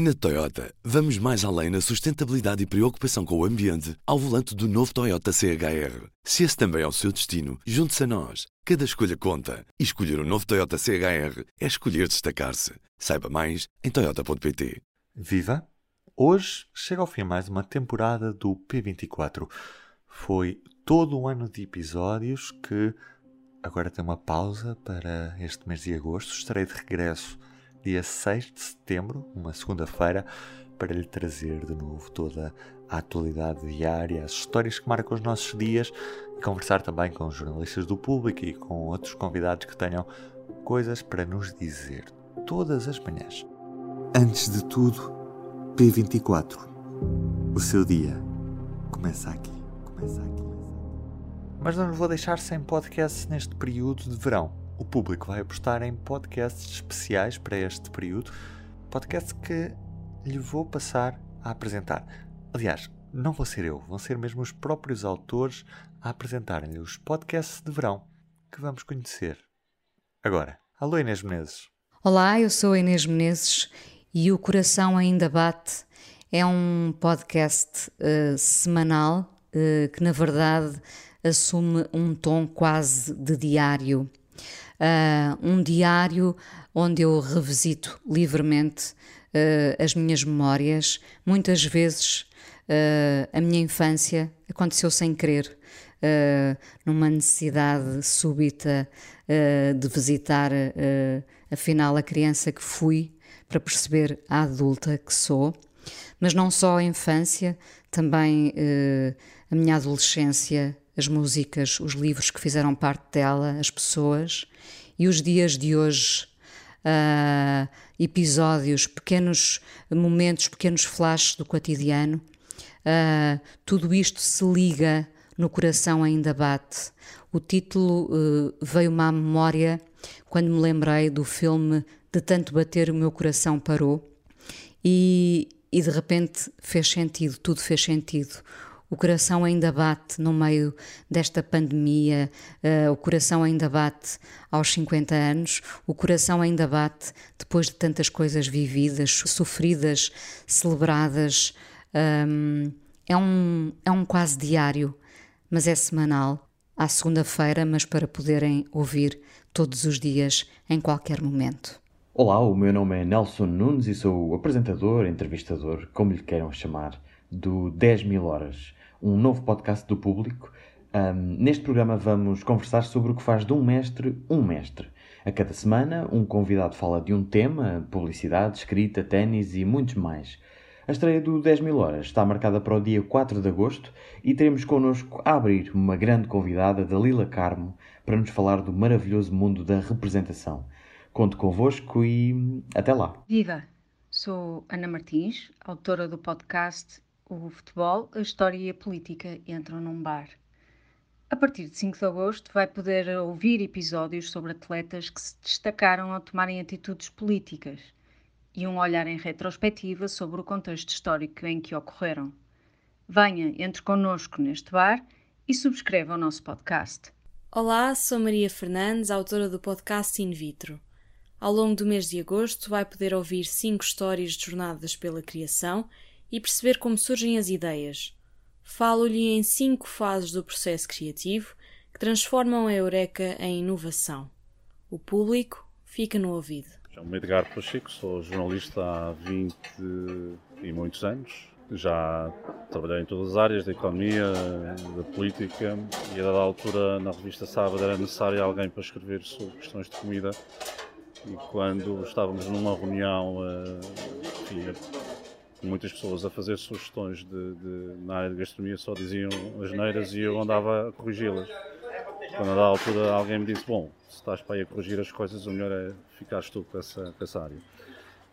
Na Toyota, vamos mais além na sustentabilidade e preocupação com o ambiente ao volante do novo Toyota CHR. Se esse também é o seu destino, junte-se a nós. Cada escolha conta. E escolher o um novo Toyota CHR é escolher destacar-se. Saiba mais em Toyota.pt. Viva! Hoje chega ao fim mais uma temporada do P24. Foi todo um ano de episódios que agora tem uma pausa para este mês de agosto. Estarei de regresso dia 6 de setembro, uma segunda-feira, para lhe trazer de novo toda a atualidade diária, as histórias que marcam os nossos dias e conversar também com os jornalistas do público e com outros convidados que tenham coisas para nos dizer todas as manhãs. Antes de tudo, P24. O seu dia começa aqui. Começa aqui. Mas não vos vou deixar sem podcast neste período de verão o público vai apostar em podcasts especiais para este período, podcasts que lhe vou passar a apresentar. Aliás, não vou ser eu, vão ser mesmo os próprios autores a apresentarem-lhe os podcasts de verão que vamos conhecer. Agora, alô Inês Menezes. Olá, eu sou Inês Menezes e O Coração Ainda Bate é um podcast uh, semanal uh, que, na verdade, assume um tom quase de diário uh, um diário onde eu revisito livremente uh, as minhas memórias. Muitas vezes uh, a minha infância aconteceu sem querer, numa necessidade súbita de visitar, afinal, a criança que fui para perceber a adulta que sou. Mas não só a infância, também a minha adolescência as músicas, os livros que fizeram parte dela, as pessoas e os dias de hoje, uh, episódios, pequenos momentos, pequenos flashes do cotidiano. Uh, tudo isto se liga no coração ainda bate. O título uh, veio-me à memória quando me lembrei do filme De Tanto Bater o Meu Coração Parou e, e de repente fez sentido, tudo fez sentido o coração ainda bate no meio desta pandemia, uh, o coração ainda bate aos 50 anos, o coração ainda bate depois de tantas coisas vividas, sofridas, celebradas. Um, é, um, é um quase diário, mas é semanal, à segunda-feira, mas para poderem ouvir todos os dias, em qualquer momento. Olá, o meu nome é Nelson Nunes e sou o apresentador, entrevistador, como lhe queiram chamar, do 10 mil horas um novo podcast do público. Um, neste programa vamos conversar sobre o que faz de um mestre um mestre. A cada semana, um convidado fala de um tema, publicidade, escrita, ténis e muitos mais. A estreia do 10 mil horas está marcada para o dia 4 de agosto e teremos connosco a abrir uma grande convidada, Dalila Carmo, para nos falar do maravilhoso mundo da representação. Conto convosco e até lá. Viva! Sou Ana Martins, autora do podcast o futebol, a história e a política entram num bar. A partir de 5 de agosto vai poder ouvir episódios sobre atletas que se destacaram ao tomarem atitudes políticas e um olhar em retrospectiva sobre o contexto histórico em que ocorreram. Venha, entre connosco neste bar e subscreva o nosso podcast. Olá, sou Maria Fernandes, autora do podcast In Vitro. Ao longo do mês de agosto vai poder ouvir cinco histórias de jornadas pela criação e perceber como surgem as ideias. Falo-lhe em cinco fases do processo criativo que transformam a Eureka em inovação. O público fica no ouvido. Chamo-me Edgar Pacheco, sou jornalista há 20 e muitos anos. Já trabalhei em todas as áreas, da economia, da política, e a dada altura, na revista Sábado, era necessário alguém para escrever sobre questões de comida. E quando estávamos numa reunião, eh, enfim, muitas pessoas a fazer sugestões de, de, na área de gastronomia só diziam as neiras e eu andava a corrigi-las. Quando a altura alguém me disse, bom, se estás para aí a corrigir as coisas, o melhor é ficares tu com essa, com essa área.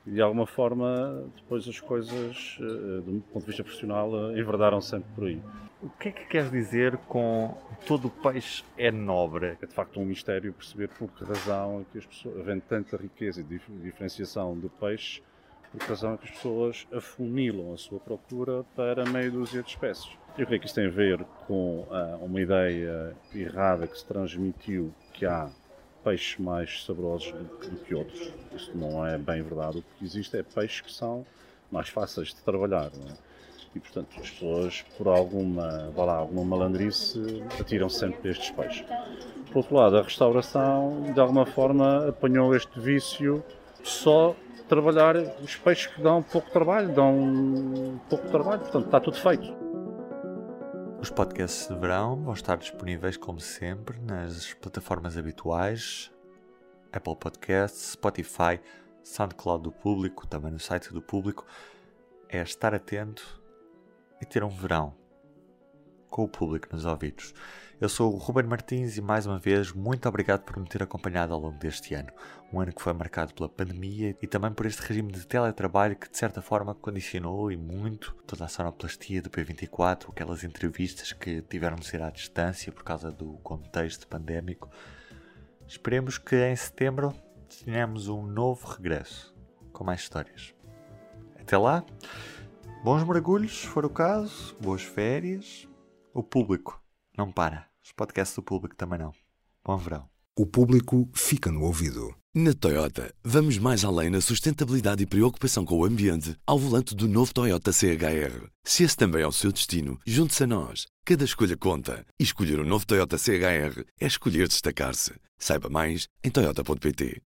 E de alguma forma, depois as coisas, eh, do ponto de vista profissional, eh, enverdaram sempre por aí. O que é que queres dizer com todo o peixe é nobre? É de facto um mistério perceber por que razão é que as pessoas, havendo tanta riqueza e diferenciação do peixe, por razão que as pessoas afunilam a sua procura para meia dúzia de espécies. Eu creio que isso tem a ver com ah, uma ideia errada que se transmitiu que há peixes mais saborosos do, do, que outros. Isso não é bem verdade. O que existe é peixes que são mais fáceis de trabalhar. É? E, portanto, as pessoas, por alguma, vá lá, alguma malandrice, atiram -se sempre estes peixes. Por outro lado, a restauração, de alguma forma, apanhou este vício só trabalhar os peixes que dão pouco trabalho, dão pouco trabalho, portanto, está tudo feito. Os podcasts de verão vão estar disponíveis, como sempre, nas plataformas habituais: Apple Podcasts, Spotify, SoundCloud do Público, também no site do Público. É estar atento e ter um verão com o público nos ouvidos. Eu sou o Ruben Martins e mais uma vez muito obrigado por me ter acompanhado ao longo deste ano. Um ano que foi marcado pela pandemia e também por este regime de teletrabalho que de certa forma condicionou e muito toda a sonoplastia do P24, aquelas entrevistas que tiveram de ser à distância por causa do contexto pandémico. Esperemos que em setembro tenhamos um novo regresso com mais histórias. Até lá! Bons mergulhos, se for o caso, boas férias. O público não para. Os podcasts do público também não. Bom verão. O público fica no ouvido. Na Toyota, vamos mais além na sustentabilidade e preocupação com o ambiente ao volante do novo Toyota CHR. Se esse também é o seu destino, junte-se a nós. Cada escolha conta. E escolher o um novo Toyota CHR é escolher destacar-se. Saiba mais em Toyota.pt.